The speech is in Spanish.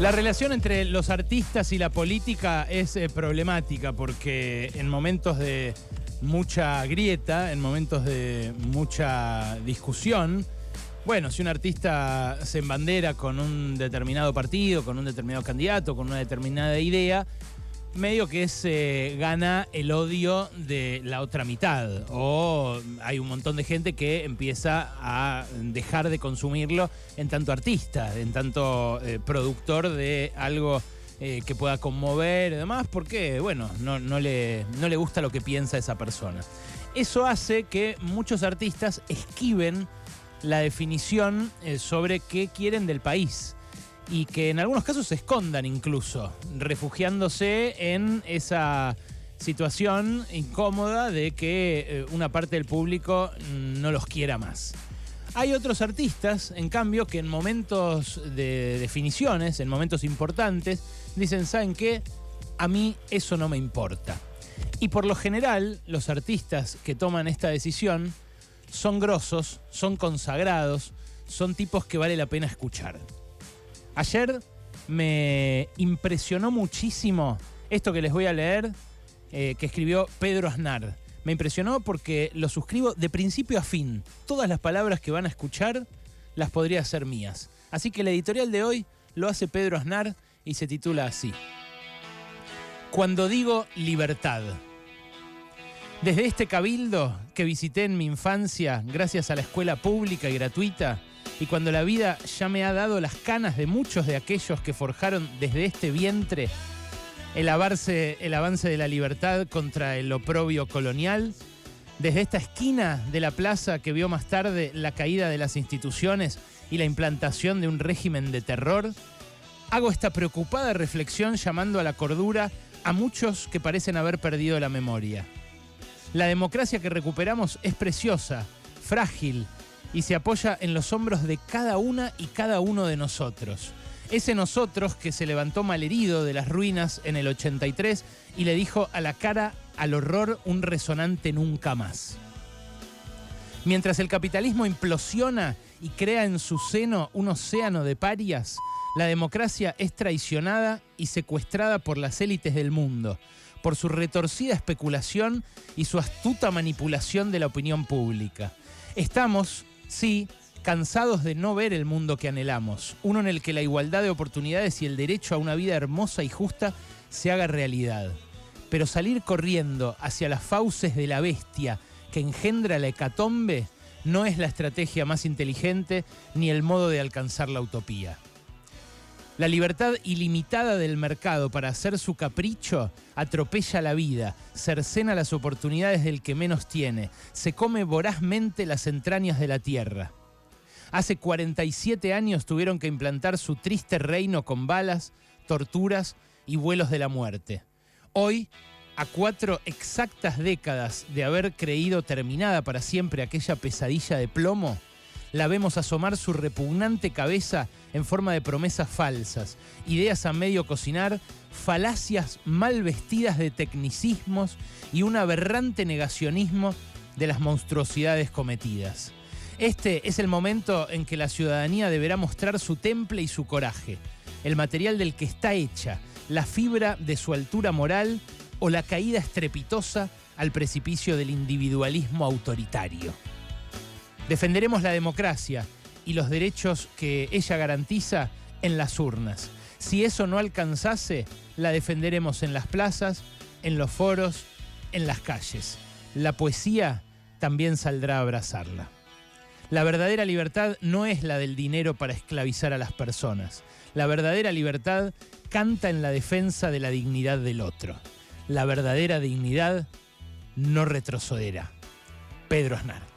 La relación entre los artistas y la política es eh, problemática porque en momentos de mucha grieta, en momentos de mucha discusión, bueno, si un artista se embandera con un determinado partido, con un determinado candidato, con una determinada idea, medio que se gana el odio de la otra mitad. O hay un montón de gente que empieza a dejar de consumirlo en tanto artista, en tanto eh, productor de algo eh, que pueda conmover y demás, porque, bueno, no, no, le, no le gusta lo que piensa esa persona. Eso hace que muchos artistas esquiven la definición eh, sobre qué quieren del país y que en algunos casos se escondan incluso, refugiándose en esa situación incómoda de que eh, una parte del público no los quiera más. Hay otros artistas, en cambio, que en momentos de definiciones, en momentos importantes, dicen, ¿saben qué? A mí eso no me importa. Y por lo general, los artistas que toman esta decisión son grosos, son consagrados, son tipos que vale la pena escuchar. Ayer me impresionó muchísimo esto que les voy a leer, eh, que escribió Pedro Aznar. Me impresionó porque lo suscribo de principio a fin. Todas las palabras que van a escuchar las podría hacer mías. Así que el editorial de hoy lo hace Pedro Aznar y se titula así. Cuando digo libertad. Desde este cabildo que visité en mi infancia gracias a la escuela pública y gratuita, y cuando la vida ya me ha dado las canas de muchos de aquellos que forjaron desde este vientre el avance, el avance de la libertad contra el oprobio colonial, desde esta esquina de la plaza que vio más tarde la caída de las instituciones y la implantación de un régimen de terror, hago esta preocupada reflexión llamando a la cordura a muchos que parecen haber perdido la memoria. La democracia que recuperamos es preciosa, frágil, y se apoya en los hombros de cada una y cada uno de nosotros. Ese nosotros que se levantó malherido de las ruinas en el 83 y le dijo a la cara al horror un resonante nunca más. Mientras el capitalismo implosiona y crea en su seno un océano de parias, la democracia es traicionada y secuestrada por las élites del mundo, por su retorcida especulación y su astuta manipulación de la opinión pública. Estamos Sí, cansados de no ver el mundo que anhelamos, uno en el que la igualdad de oportunidades y el derecho a una vida hermosa y justa se haga realidad. Pero salir corriendo hacia las fauces de la bestia que engendra la hecatombe no es la estrategia más inteligente ni el modo de alcanzar la utopía. La libertad ilimitada del mercado para hacer su capricho atropella la vida, cercena las oportunidades del que menos tiene, se come vorazmente las entrañas de la tierra. Hace 47 años tuvieron que implantar su triste reino con balas, torturas y vuelos de la muerte. Hoy, a cuatro exactas décadas de haber creído terminada para siempre aquella pesadilla de plomo, la vemos asomar su repugnante cabeza en forma de promesas falsas, ideas a medio cocinar, falacias mal vestidas de tecnicismos y un aberrante negacionismo de las monstruosidades cometidas. Este es el momento en que la ciudadanía deberá mostrar su temple y su coraje, el material del que está hecha, la fibra de su altura moral o la caída estrepitosa al precipicio del individualismo autoritario. Defenderemos la democracia y los derechos que ella garantiza en las urnas. Si eso no alcanzase, la defenderemos en las plazas, en los foros, en las calles. La poesía también saldrá a abrazarla. La verdadera libertad no es la del dinero para esclavizar a las personas. La verdadera libertad canta en la defensa de la dignidad del otro. La verdadera dignidad no retrocederá. Pedro Aznar.